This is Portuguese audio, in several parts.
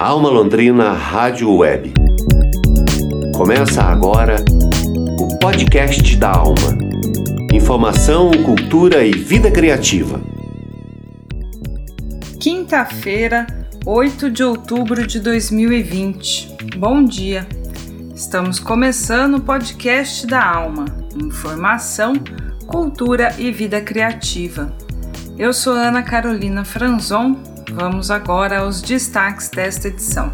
Alma Londrina Rádio Web. Começa agora o podcast da Alma. Informação, cultura e vida criativa. Quinta-feira, 8 de outubro de 2020. Bom dia. Estamos começando o podcast da Alma. Informação, cultura e vida criativa. Eu sou Ana Carolina Franzon. Vamos agora aos destaques desta edição.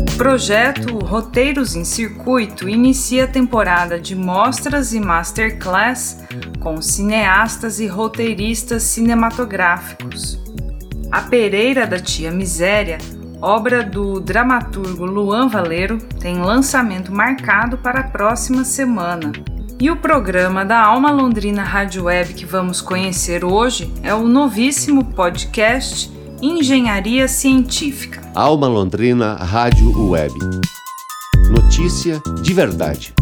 O projeto Roteiros em Circuito inicia a temporada de mostras e masterclass com cineastas e roteiristas cinematográficos. A Pereira da Tia Miséria, obra do dramaturgo Luan Valeiro, tem lançamento marcado para a próxima semana. E o programa da Alma Londrina Rádio Web que vamos conhecer hoje é o novíssimo podcast Engenharia Científica. Alma Londrina Rádio Web. Notícia de verdade.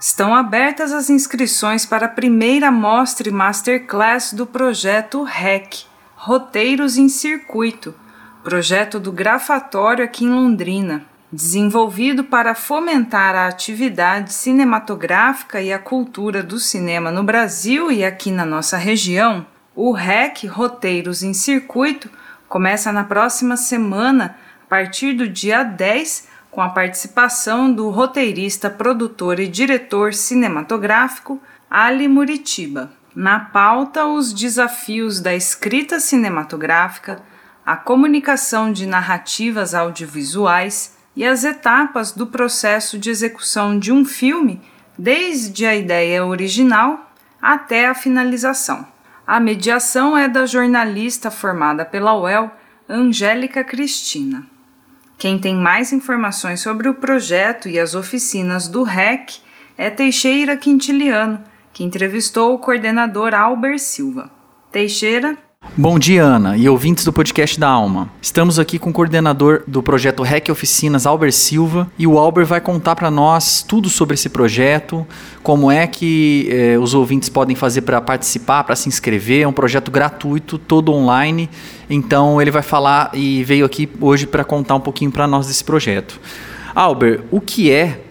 Estão abertas as inscrições para a primeira mostra e masterclass do projeto REC Roteiros em Circuito projeto do Grafatório aqui em Londrina desenvolvido para fomentar a atividade cinematográfica e a cultura do cinema no Brasil e aqui na nossa região, o REC Roteiros em Circuito começa na próxima semana, a partir do dia 10, com a participação do roteirista, produtor e diretor cinematográfico Ali Muritiba. Na pauta, os desafios da escrita cinematográfica, a comunicação de narrativas audiovisuais e as etapas do processo de execução de um filme, desde a ideia original até a finalização. A mediação é da jornalista formada pela UEL, Angélica Cristina. Quem tem mais informações sobre o projeto e as oficinas do REC é Teixeira Quintiliano, que entrevistou o coordenador Albert Silva. Teixeira, Bom dia, Ana, e ouvintes do podcast da Alma. Estamos aqui com o coordenador do projeto REC Oficinas, Albert Silva, e o Albert vai contar para nós tudo sobre esse projeto, como é que eh, os ouvintes podem fazer para participar, para se inscrever. É um projeto gratuito, todo online. Então ele vai falar e veio aqui hoje para contar um pouquinho para nós desse projeto. Albert, o que é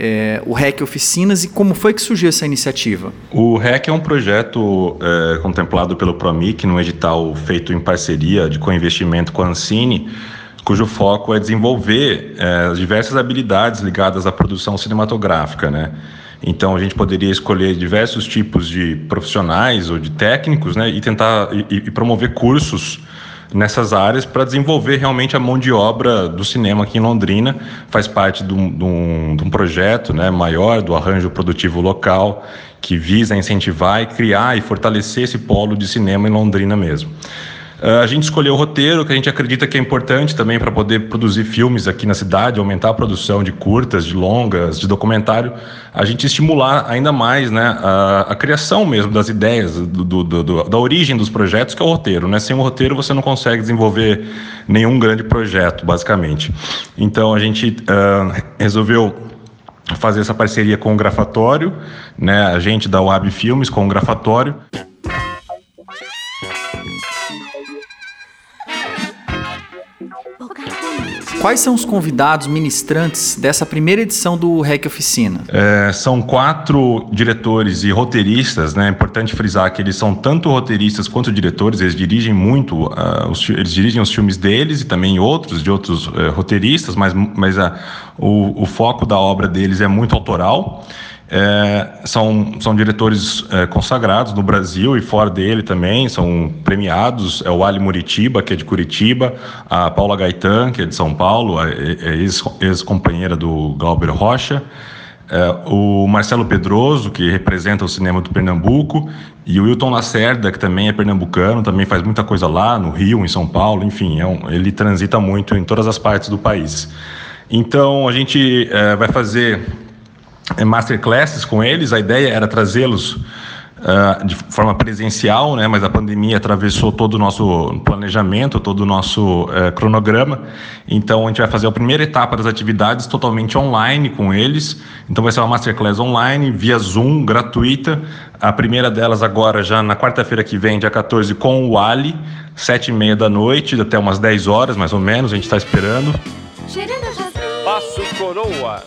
é, o REC Oficinas e como foi que surgiu essa iniciativa? O REC é um projeto é, contemplado pelo Promic, num edital feito em parceria de co-investimento com a Ancine, cujo foco é desenvolver é, diversas habilidades ligadas à produção cinematográfica, né? Então a gente poderia escolher diversos tipos de profissionais ou de técnicos, né, e tentar e, e promover cursos nessas áreas para desenvolver realmente a mão de obra do cinema aqui em Londrina. Faz parte de um, de um, de um projeto né, maior do arranjo produtivo local que visa incentivar e criar e fortalecer esse polo de cinema em Londrina mesmo. Uh, a gente escolheu o roteiro, que a gente acredita que é importante também para poder produzir filmes aqui na cidade, aumentar a produção de curtas, de longas, de documentário, a gente estimular ainda mais né, a, a criação mesmo das ideias, do, do, do, da origem dos projetos, que é o roteiro. Né? Sem o roteiro você não consegue desenvolver nenhum grande projeto, basicamente. Então a gente uh, resolveu fazer essa parceria com o Grafatório, né, a gente da UAB Filmes com o Grafatório. Quais são os convidados ministrantes dessa primeira edição do REC Oficina? É, são quatro diretores e roteiristas, né? É importante frisar que eles são tanto roteiristas quanto diretores, eles dirigem muito, uh, os, eles dirigem os filmes deles e também outros, de outros uh, roteiristas, mas, mas uh, o, o foco da obra deles é muito autoral. É, são, são diretores é, consagrados no Brasil e fora dele também, são premiados. É o Ali Muritiba, que é de Curitiba, a Paula Gaetan, que é de São Paulo, é, ex-companheira do Glauber Rocha, é, o Marcelo Pedroso, que representa o cinema do Pernambuco, e o Wilton Lacerda, que também é pernambucano, também faz muita coisa lá no Rio, em São Paulo, enfim, é um, ele transita muito em todas as partes do país. Então, a gente é, vai fazer masterclasses com eles. A ideia era trazê-los uh, de forma presencial, né? Mas a pandemia atravessou todo o nosso planejamento, todo o nosso uh, cronograma. Então a gente vai fazer a primeira etapa das atividades totalmente online com eles. Então vai ser uma masterclass online via Zoom, gratuita. A primeira delas agora já na quarta-feira que vem, dia 14, com o Ali, sete e meia da noite até umas 10 horas mais ou menos. A gente está esperando. Passo coroa.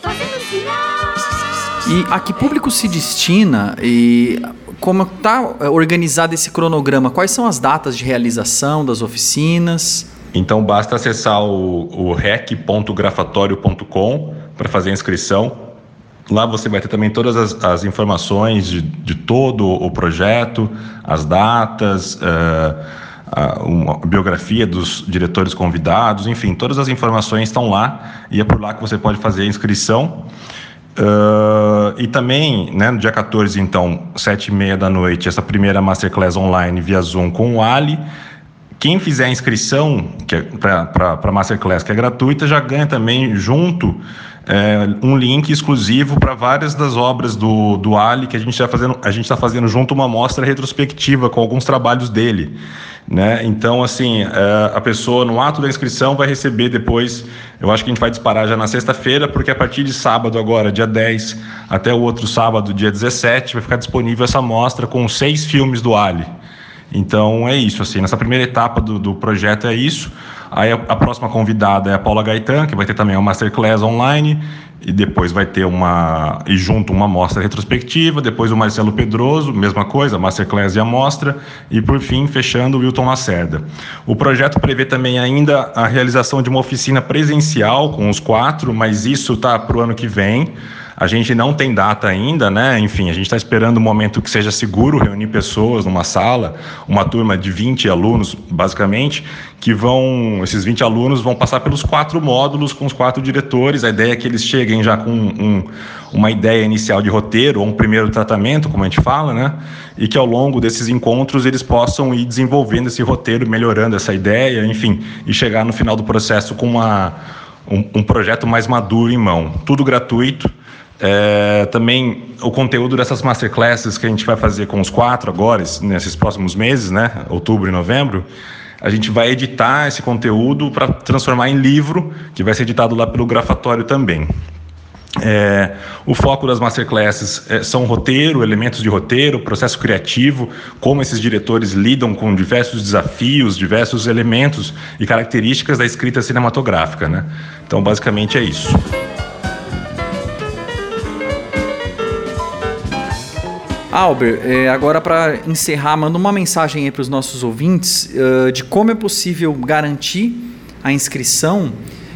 E a que público se destina e como está é, organizado esse cronograma? Quais são as datas de realização das oficinas? Então basta acessar o, o rec.grafatório.com para fazer a inscrição. Lá você vai ter também todas as, as informações de, de, todo o projeto, as datas, uh, a, biografia dos diretores convidados, enfim, todas as informações estão lá e é por lá que você pode fazer a inscrição. Uh, e também, né, no dia 14, então, sete e meia da noite, essa primeira Masterclass online via Zoom com o Ali. Quem fizer a inscrição é para a Masterclass, que é gratuita, já ganha também junto é, um link exclusivo para várias das obras do, do Ali que a gente está fazendo, a gente está fazendo junto uma mostra retrospectiva com alguns trabalhos dele. Né? Então, assim, é, a pessoa no ato da inscrição vai receber depois, eu acho que a gente vai disparar já na sexta-feira, porque a partir de sábado agora, dia 10, até o outro sábado, dia 17, vai ficar disponível essa mostra com seis filmes do Ali. Então é isso, assim, nessa primeira etapa do, do projeto é isso. Aí a, a, próxima convidada é a Paula Gaetan, que vai ter também uma masterclass online, e depois vai ter uma, e junto uma mostra retrospectiva, depois o Marcelo Pedroso, mesma coisa, masterclass e a mostra, e por fim, fechando o Wilton Lacerda. O projeto prevê também ainda a realização de uma oficina presencial com os quatro, mas isso está para o ano que vem. A gente não tem data ainda, né? Enfim, a gente está esperando um momento que seja seguro reunir pessoas numa sala, uma turma de 20 alunos, basicamente, que vão, esses 20 alunos vão passar pelos quatro módulos com os quatro diretores. A ideia é que eles cheguem já com um, uma ideia inicial de roteiro, ou um primeiro tratamento, como a gente fala, né? E que ao longo desses encontros eles possam ir desenvolvendo esse roteiro, melhorando essa ideia, enfim, e chegar no final do processo com uma, um, um projeto mais maduro em mão. Tudo gratuito é, também o conteúdo dessas masterclasses que a gente vai fazer com os quatro agora, nesses próximos meses, né, outubro e novembro, a gente vai editar esse conteúdo para transformar em livro, que vai ser editado lá pelo Grafatório também. É, o foco das masterclasses é, são roteiro, elementos de roteiro, processo criativo, como esses diretores lidam com diversos desafios, diversos elementos e características da escrita cinematográfica. Né? Então, basicamente é isso. Albert, é, agora para encerrar, manda uma mensagem aí para os nossos ouvintes uh, de como é possível garantir a inscrição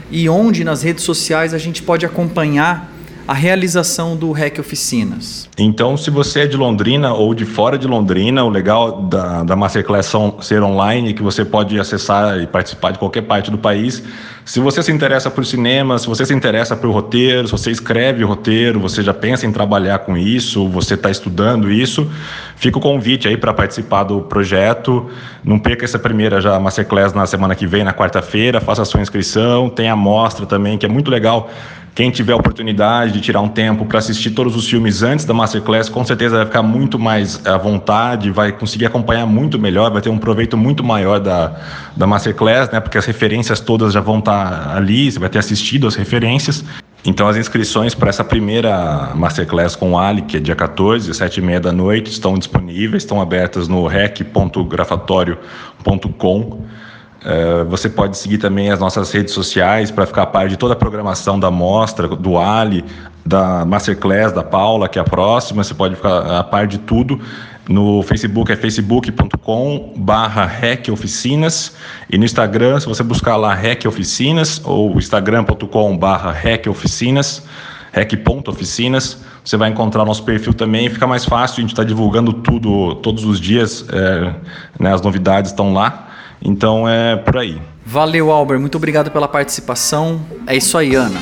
e onde nas redes sociais a gente pode acompanhar a realização do REC Oficinas? Então, se você é de Londrina ou de fora de Londrina, o legal da, da Masterclass ser online, que você pode acessar e participar de qualquer parte do país. Se você se interessa por cinema, se você se interessa por roteiro, se você escreve roteiro, você já pensa em trabalhar com isso, você está estudando isso, fica o convite aí para participar do projeto. Não perca essa primeira já Masterclass na semana que vem, na quarta-feira, faça a sua inscrição, tem a mostra também, que é muito legal quem tiver a oportunidade de tirar um tempo para assistir todos os filmes antes da Masterclass, com certeza vai ficar muito mais à vontade, vai conseguir acompanhar muito melhor, vai ter um proveito muito maior da, da Masterclass, né? Porque as referências todas já vão estar tá ali, você vai ter assistido as referências. Então, as inscrições para essa primeira Masterclass com o Ali, que é dia 14, sete e meia da noite, estão disponíveis, estão abertas no rec.grafatório.com. Uh, você pode seguir também as nossas redes sociais para ficar a par de toda a programação da mostra, do Ali, da Masterclass, da Paula, que é a próxima. Você pode ficar a par de tudo. No Facebook é facebook.com barra Oficinas e no Instagram, se você buscar lá Rec Oficinas ou instagram.com barra Oficinas, rec.oficinas, você vai encontrar nosso perfil também, fica mais fácil, a gente está divulgando tudo todos os dias, é, né, as novidades estão lá. Então é por aí. Valeu, Albert. Muito obrigado pela participação. É isso aí, Ana.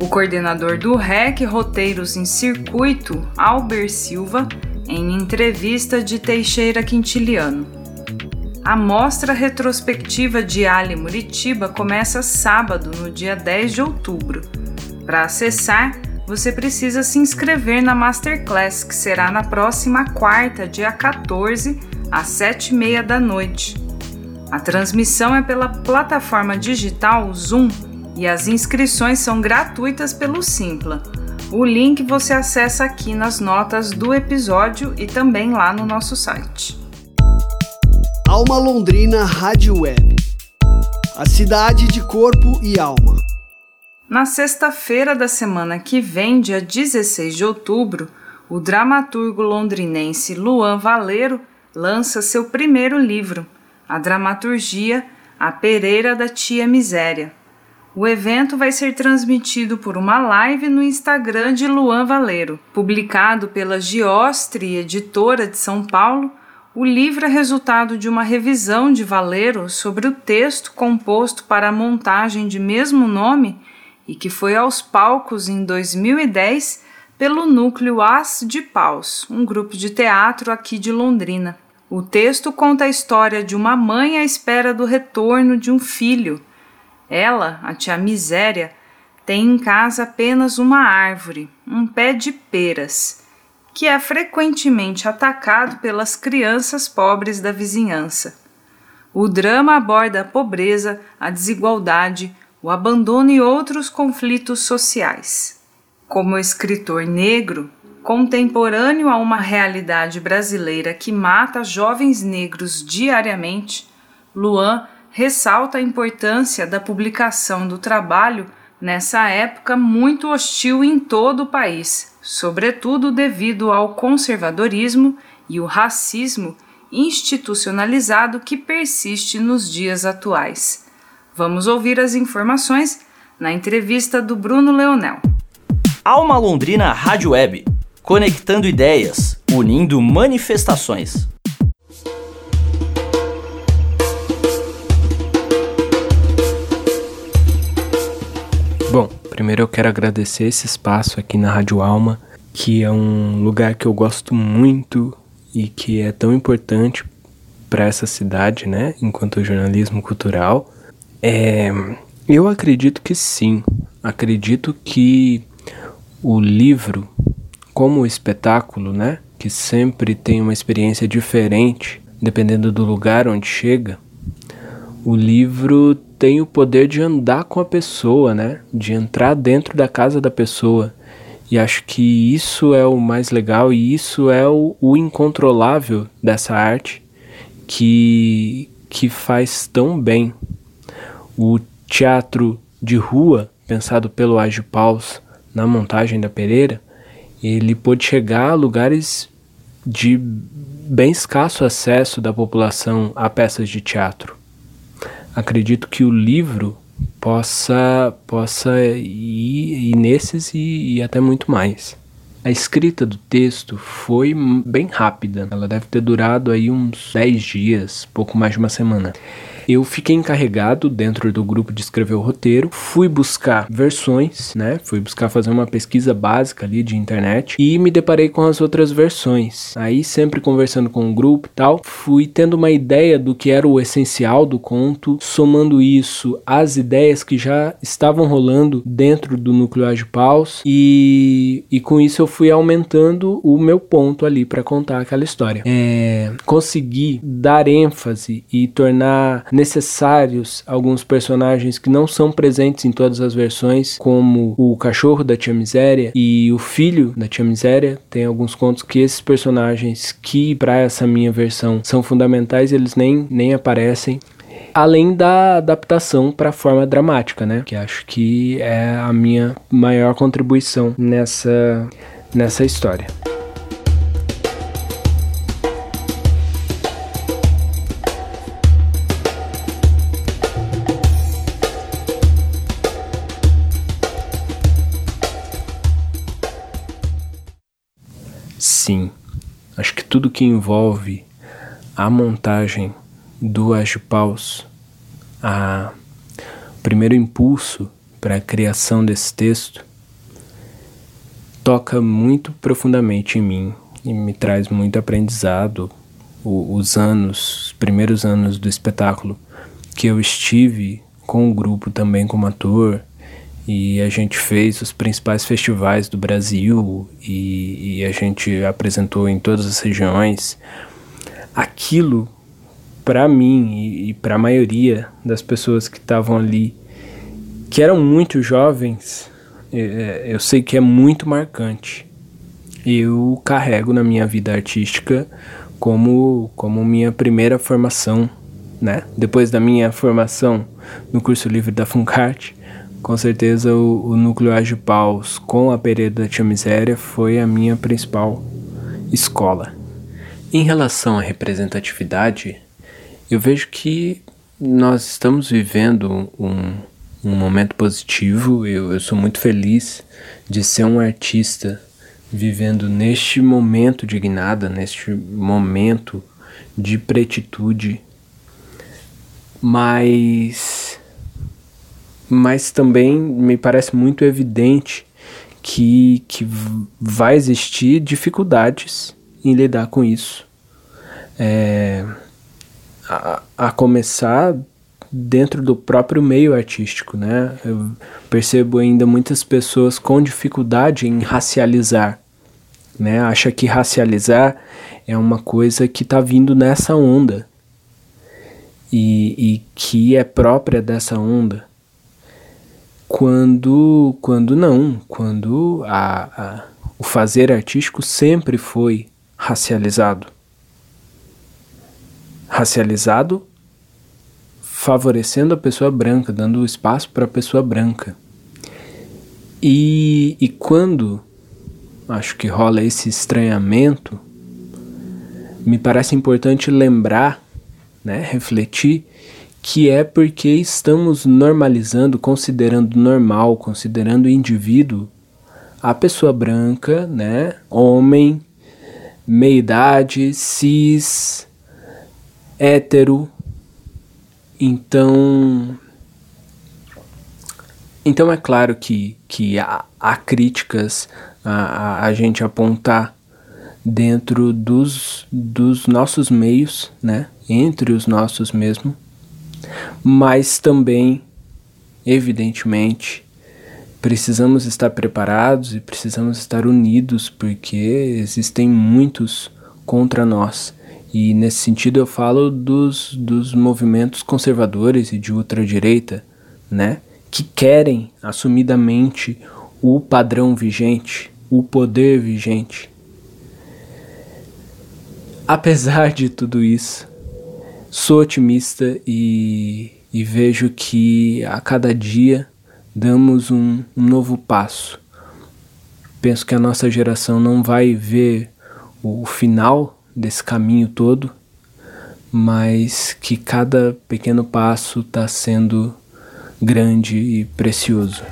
O coordenador do REC Roteiros em Circuito, Albert Silva, em entrevista de Teixeira Quintiliano. A mostra retrospectiva de Ali Muritiba começa sábado, no dia 10 de outubro. Para acessar, você precisa se inscrever na Masterclass, que será na próxima quarta, dia 14, às 7h30 da noite. A transmissão é pela plataforma digital Zoom e as inscrições são gratuitas pelo Simpla. O link você acessa aqui nas notas do episódio e também lá no nosso site. Alma Londrina Rádio Web. A cidade de corpo e alma. Na sexta-feira da semana que vem, dia 16 de outubro, o dramaturgo londrinense Luan Valeiro lança seu primeiro livro, a dramaturgia A Pereira da Tia Miséria. O evento vai ser transmitido por uma live no Instagram de Luan Valeiro. Publicado pela Giostre, editora de São Paulo, o livro é resultado de uma revisão de Valeiro sobre o texto composto para a montagem de mesmo nome e que foi aos palcos em 2010 pelo Núcleo As de Paus, um grupo de teatro aqui de Londrina. O texto conta a história de uma mãe à espera do retorno de um filho. Ela, a tia Miséria, tem em casa apenas uma árvore, um pé de peras, que é frequentemente atacado pelas crianças pobres da vizinhança. O drama aborda a pobreza, a desigualdade, o abandono e outros conflitos sociais. Como escritor negro, contemporâneo a uma realidade brasileira que mata jovens negros diariamente, Luan ressalta a importância da publicação do trabalho nessa época muito hostil em todo o país, sobretudo devido ao conservadorismo e o racismo institucionalizado que persiste nos dias atuais. Vamos ouvir as informações na entrevista do Bruno Leonel. Alma Londrina Rádio Web, conectando ideias, unindo manifestações. Bom, primeiro eu quero agradecer esse espaço aqui na Rádio Alma, que é um lugar que eu gosto muito e que é tão importante para essa cidade, né, enquanto jornalismo cultural. É, eu acredito que sim. Acredito que o livro, como espetáculo, né, que sempre tem uma experiência diferente, dependendo do lugar onde chega, o livro tem o poder de andar com a pessoa, né, de entrar dentro da casa da pessoa. E acho que isso é o mais legal e isso é o, o incontrolável dessa arte que, que faz tão bem o teatro de rua, pensado pelo Age Paus na montagem da Pereira, ele pôde chegar a lugares de bem escasso acesso da população a peças de teatro. Acredito que o livro possa possa ir, ir nesses e, e até muito mais. A escrita do texto foi bem rápida. Ela deve ter durado aí uns 10 dias, pouco mais de uma semana. Eu fiquei encarregado dentro do grupo de escrever o roteiro, fui buscar versões, né? Fui buscar fazer uma pesquisa básica ali de internet e me deparei com as outras versões. Aí, sempre conversando com o grupo e tal, fui tendo uma ideia do que era o essencial do conto, somando isso às ideias que já estavam rolando dentro do núcleo de paus e, e com isso eu fui aumentando o meu ponto ali para contar aquela história. É, consegui dar ênfase e tornar necessários alguns personagens que não são presentes em todas as versões, como o cachorro da Tia Miséria e o filho da Tia Miséria. Tem alguns contos que esses personagens que para essa minha versão são fundamentais, eles nem, nem aparecem além da adaptação para a forma dramática, né? Que acho que é a minha maior contribuição nessa nessa história. Sim, acho que tudo que envolve a montagem do Agipaus, a o primeiro impulso para a criação desse texto, toca muito profundamente em mim e me traz muito aprendizado. O, os anos, os primeiros anos do espetáculo, que eu estive com o grupo também como ator, e a gente fez os principais festivais do Brasil e, e a gente apresentou em todas as regiões. Aquilo, para mim e, e para a maioria das pessoas que estavam ali, que eram muito jovens, é, eu sei que é muito marcante. Eu carrego na minha vida artística como, como minha primeira formação, né? Depois da minha formação no curso livre da Funcart, com certeza o, o núcleo Agipaus com a Pereira da Tia Miséria foi a minha principal escola. Em relação à representatividade, eu vejo que nós estamos vivendo um, um momento positivo. Eu, eu sou muito feliz de ser um artista vivendo neste momento de guinada, neste momento de pretitude. Mas mas também me parece muito evidente que, que vai existir dificuldades em lidar com isso. É, a, a, começar dentro do próprio meio artístico, né? Eu percebo ainda muitas pessoas com dificuldade em racializar, né? Acha que racializar é uma coisa que está vindo nessa onda e, e que é própria dessa onda quando, quando não, quando a, a, o fazer artístico sempre foi racializado. Racializado favorecendo a pessoa branca, dando espaço para a pessoa branca. E, e quando acho que rola esse estranhamento, me parece importante lembrar, né, refletir que é porque estamos normalizando, considerando normal, considerando indivíduo a pessoa branca, né, homem, meia idade, cis, hétero. Então, então é claro que, que há, há críticas a, a, a gente apontar dentro dos, dos nossos meios, né, entre os nossos mesmo mas também, evidentemente, precisamos estar preparados e precisamos estar unidos porque existem muitos contra nós. E nesse sentido eu falo dos, dos movimentos conservadores e de ultradireita, né? Que querem assumidamente o padrão vigente, o poder vigente. Apesar de tudo isso, sou otimista e, e vejo que a cada dia damos um, um novo passo. Penso que a nossa geração não vai ver o final desse caminho todo, mas que cada pequeno passo está sendo grande e precioso.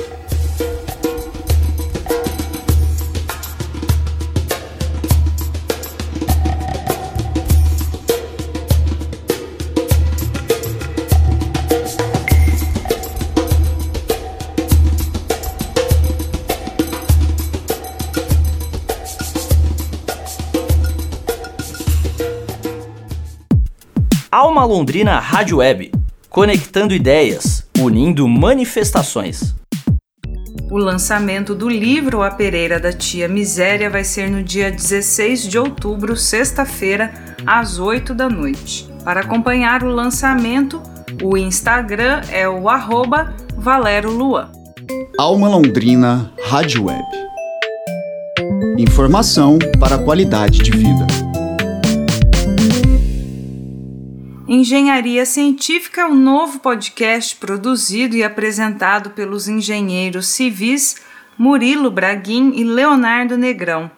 Londrina Rádio Web, conectando ideias, unindo manifestações. O lançamento do livro A Pereira da Tia Miséria vai ser no dia 16 de outubro, sexta-feira, às 8 da noite. Para acompanhar o lançamento, o Instagram é o arroba Valero Luan. Alma Londrina Rádio Web. Informação para a qualidade de vida. Engenharia Científica é um novo podcast produzido e apresentado pelos engenheiros civis Murilo Braguin e Leonardo Negrão.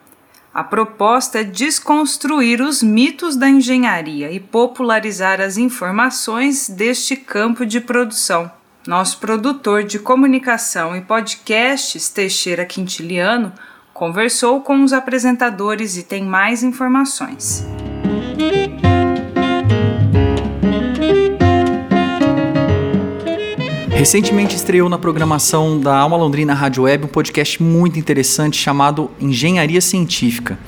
A proposta é desconstruir os mitos da engenharia e popularizar as informações deste campo de produção. Nosso produtor de comunicação e podcasts, Teixeira Quintiliano, conversou com os apresentadores e tem mais informações. Recentemente estreou na programação da Alma Londrina Rádio Web um podcast muito interessante chamado Engenharia Científica.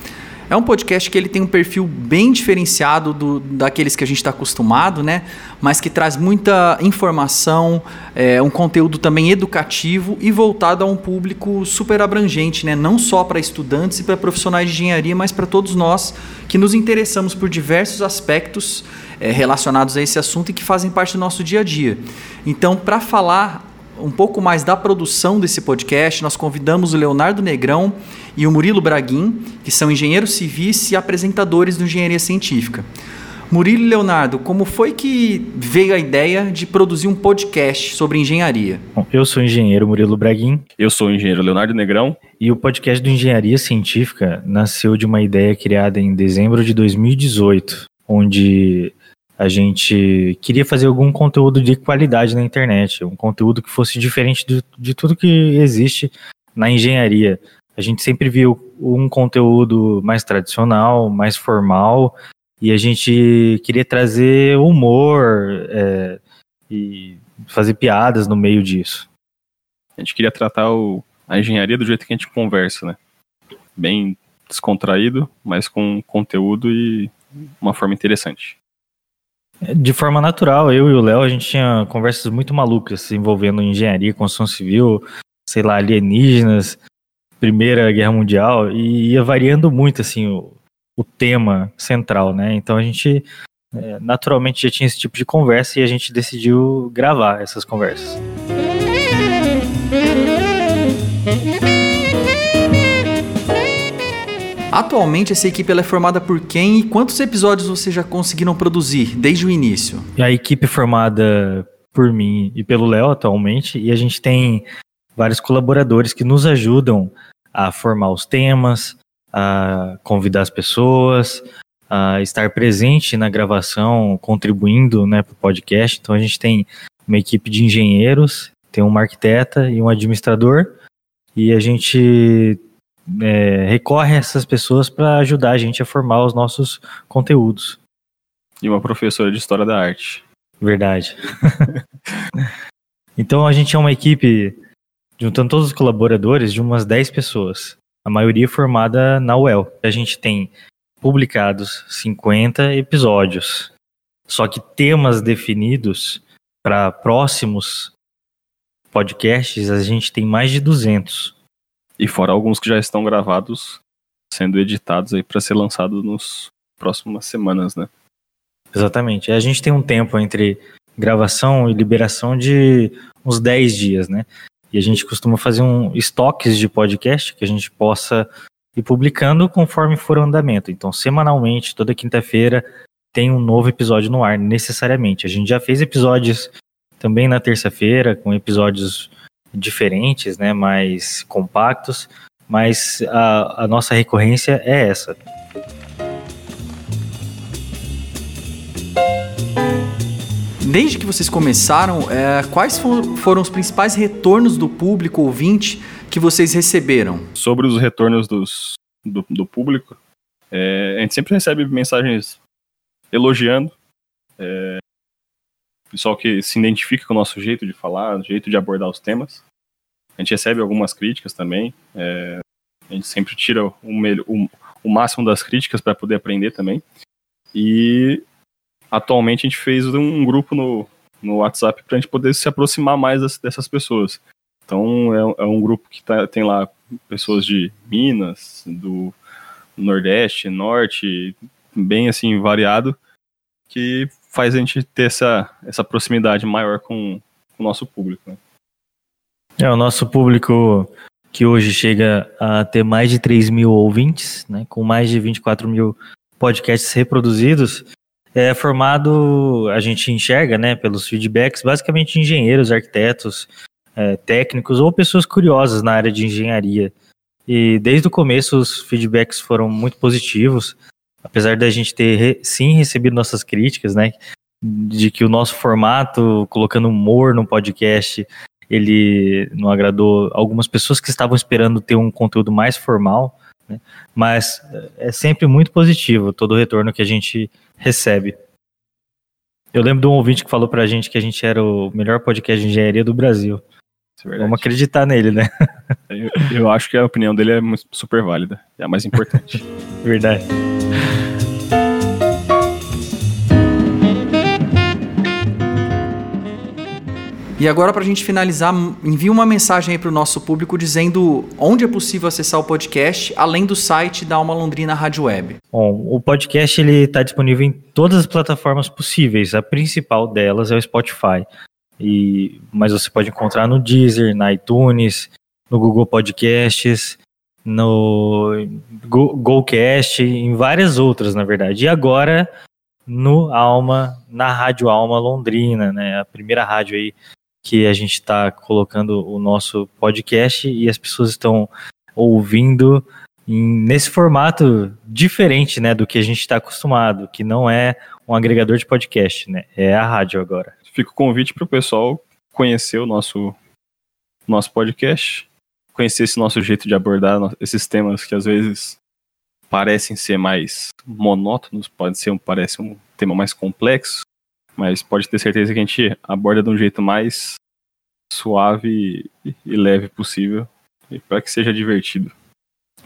É um podcast que ele tem um perfil bem diferenciado do, daqueles que a gente está acostumado, né? Mas que traz muita informação, é, um conteúdo também educativo e voltado a um público super abrangente, né? Não só para estudantes e para profissionais de engenharia, mas para todos nós que nos interessamos por diversos aspectos é, relacionados a esse assunto e que fazem parte do nosso dia a dia. Então, para falar um pouco mais da produção desse podcast, nós convidamos o Leonardo Negrão e o Murilo Braguin, que são engenheiros civis e apresentadores do Engenharia Científica. Murilo e Leonardo, como foi que veio a ideia de produzir um podcast sobre engenharia? Bom, eu sou o engenheiro Murilo Braguin. Eu sou o engenheiro Leonardo Negrão. E o podcast do Engenharia Científica nasceu de uma ideia criada em dezembro de 2018, onde a gente queria fazer algum conteúdo de qualidade na internet, um conteúdo que fosse diferente de, de tudo que existe na engenharia. A gente sempre viu um conteúdo mais tradicional, mais formal, e a gente queria trazer humor é, e fazer piadas no meio disso. A gente queria tratar o, a engenharia do jeito que a gente conversa, né? Bem descontraído, mas com conteúdo e uma forma interessante. De forma natural, eu e o Léo, a gente tinha conversas muito malucas envolvendo engenharia, construção civil, sei lá, alienígenas, Primeira Guerra Mundial, e ia variando muito, assim, o, o tema central, né? Então a gente é, naturalmente já tinha esse tipo de conversa e a gente decidiu gravar essas conversas. Atualmente, essa equipe é formada por quem e quantos episódios vocês já conseguiram produzir desde o início? A equipe é formada por mim e pelo Léo atualmente, e a gente tem vários colaboradores que nos ajudam a formar os temas, a convidar as pessoas, a estar presente na gravação, contribuindo né, para o podcast. Então a gente tem uma equipe de engenheiros, tem uma arquiteta e um administrador, e a gente é, recorre a essas pessoas para ajudar a gente a formar os nossos conteúdos. E uma professora de História da Arte. Verdade. então a gente é uma equipe, juntando todos os colaboradores, de umas 10 pessoas. A maioria formada na UEL. A gente tem publicados 50 episódios. Só que temas definidos para próximos podcasts, a gente tem mais de 200. E fora alguns que já estão gravados, sendo editados aí para ser lançados nos próximas semanas, né? Exatamente. A gente tem um tempo entre gravação e liberação de uns 10 dias, né? E a gente costuma fazer um estoques de podcast que a gente possa ir publicando conforme for o andamento. Então, semanalmente, toda quinta-feira, tem um novo episódio no ar, necessariamente. A gente já fez episódios também na terça-feira, com episódios diferentes, né, mais compactos, mas a, a nossa recorrência é essa. Desde que vocês começaram, é, quais foram os principais retornos do público ouvinte que vocês receberam? Sobre os retornos dos, do, do público, é, a gente sempre recebe mensagens elogiando. É, pessoal que se identifica com o nosso jeito de falar, jeito de abordar os temas. A gente recebe algumas críticas também. É, a gente sempre tira o, o, o máximo das críticas para poder aprender também. E atualmente a gente fez um grupo no, no WhatsApp para a gente poder se aproximar mais das, dessas pessoas. Então é, é um grupo que tá, tem lá pessoas de Minas, do Nordeste, Norte, bem assim variado, que faz a gente ter essa, essa proximidade maior com, com o nosso público. Né? É, o nosso público que hoje chega a ter mais de 3 mil ouvintes, né, com mais de 24 mil podcasts reproduzidos, é formado, a gente enxerga, né, pelos feedbacks, basicamente engenheiros, arquitetos, é, técnicos ou pessoas curiosas na área de engenharia. E desde o começo os feedbacks foram muito positivos apesar da gente ter sim recebido nossas críticas, né, de que o nosso formato, colocando humor no podcast, ele não agradou algumas pessoas que estavam esperando ter um conteúdo mais formal, né, mas é sempre muito positivo todo o retorno que a gente recebe. Eu lembro de um ouvinte que falou pra gente que a gente era o melhor podcast de engenharia do Brasil. É Vamos acreditar nele, né? Eu, eu acho que a opinião dele é super válida. É a mais importante. Verdade. E agora, para a gente finalizar, envie uma mensagem aí para o nosso público dizendo onde é possível acessar o podcast, além do site da Alma Londrina Rádio Web. Bom, o podcast ele está disponível em todas as plataformas possíveis. A principal delas é o Spotify. E, mas você pode encontrar no Deezer, na iTunes, no Google Podcasts, no GoCast, em várias outras, na verdade. E agora no Alma, na Rádio Alma Londrina, né? A primeira rádio aí que a gente está colocando o nosso podcast e as pessoas estão ouvindo em, nesse formato diferente, né, do que a gente está acostumado, que não é um agregador de podcast, né, é a rádio agora. Fica o convite para o pessoal conhecer o nosso nosso podcast, conhecer esse nosso jeito de abordar esses temas que às vezes parecem ser mais monótonos, pode ser um, parece um tema mais complexo, mas pode ter certeza que a gente aborda de um jeito mais suave e leve possível para que seja divertido.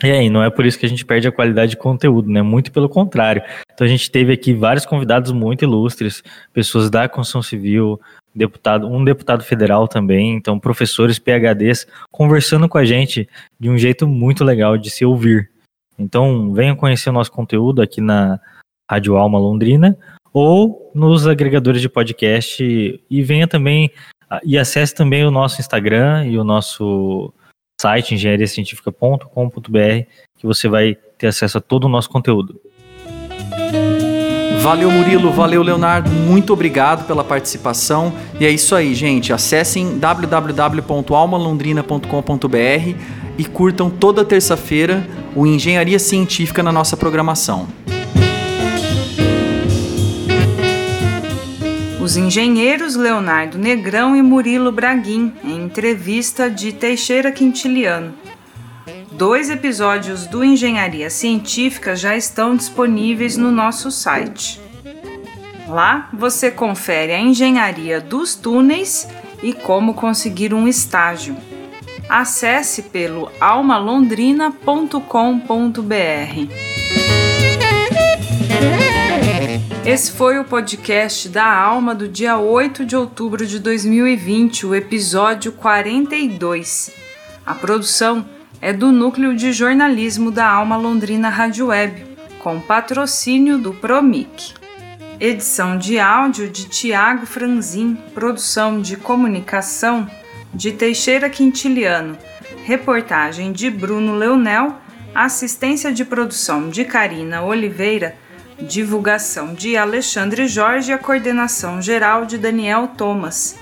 É, e não é por isso que a gente perde a qualidade de conteúdo, né? Muito pelo contrário. Então a gente teve aqui vários convidados muito ilustres, pessoas da construção civil, deputado, um deputado federal também, então professores, PhDs, conversando com a gente de um jeito muito legal de se ouvir. Então venham conhecer o nosso conteúdo aqui na Rádio Alma Londrina ou nos agregadores de podcast e venha também e acesse também o nosso Instagram e o nosso site engenhariacientifica.com.br que você vai ter acesso a todo o nosso conteúdo. Valeu Murilo, valeu Leonardo, muito obrigado pela participação. E é isso aí, gente. Acessem www.almalondrina.com.br e curtam toda terça-feira o Engenharia Científica na nossa programação. Os engenheiros Leonardo Negrão e Murilo Braguin, em entrevista de Teixeira Quintiliano. Dois episódios do Engenharia Científica já estão disponíveis no nosso site. Lá você confere a engenharia dos túneis e como conseguir um estágio. Acesse pelo almalondrina.com.br. Esse foi o podcast da Alma do dia 8 de outubro de 2020, o episódio 42. A produção é do Núcleo de Jornalismo da Alma Londrina Rádio Web, com patrocínio do Promic. Edição de áudio de Tiago Franzin, produção de comunicação de Teixeira Quintiliano, reportagem de Bruno Leonel, assistência de produção de Karina Oliveira divulgação de Alexandre Jorge e a coordenação geral de Daniel Thomas.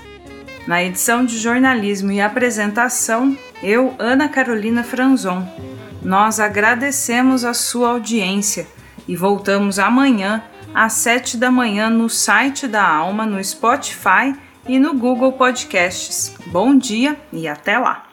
Na edição de jornalismo e apresentação, eu, Ana Carolina Franzon. Nós agradecemos a sua audiência e voltamos amanhã às sete da manhã no site da Alma, no Spotify e no Google Podcasts. Bom dia e até lá!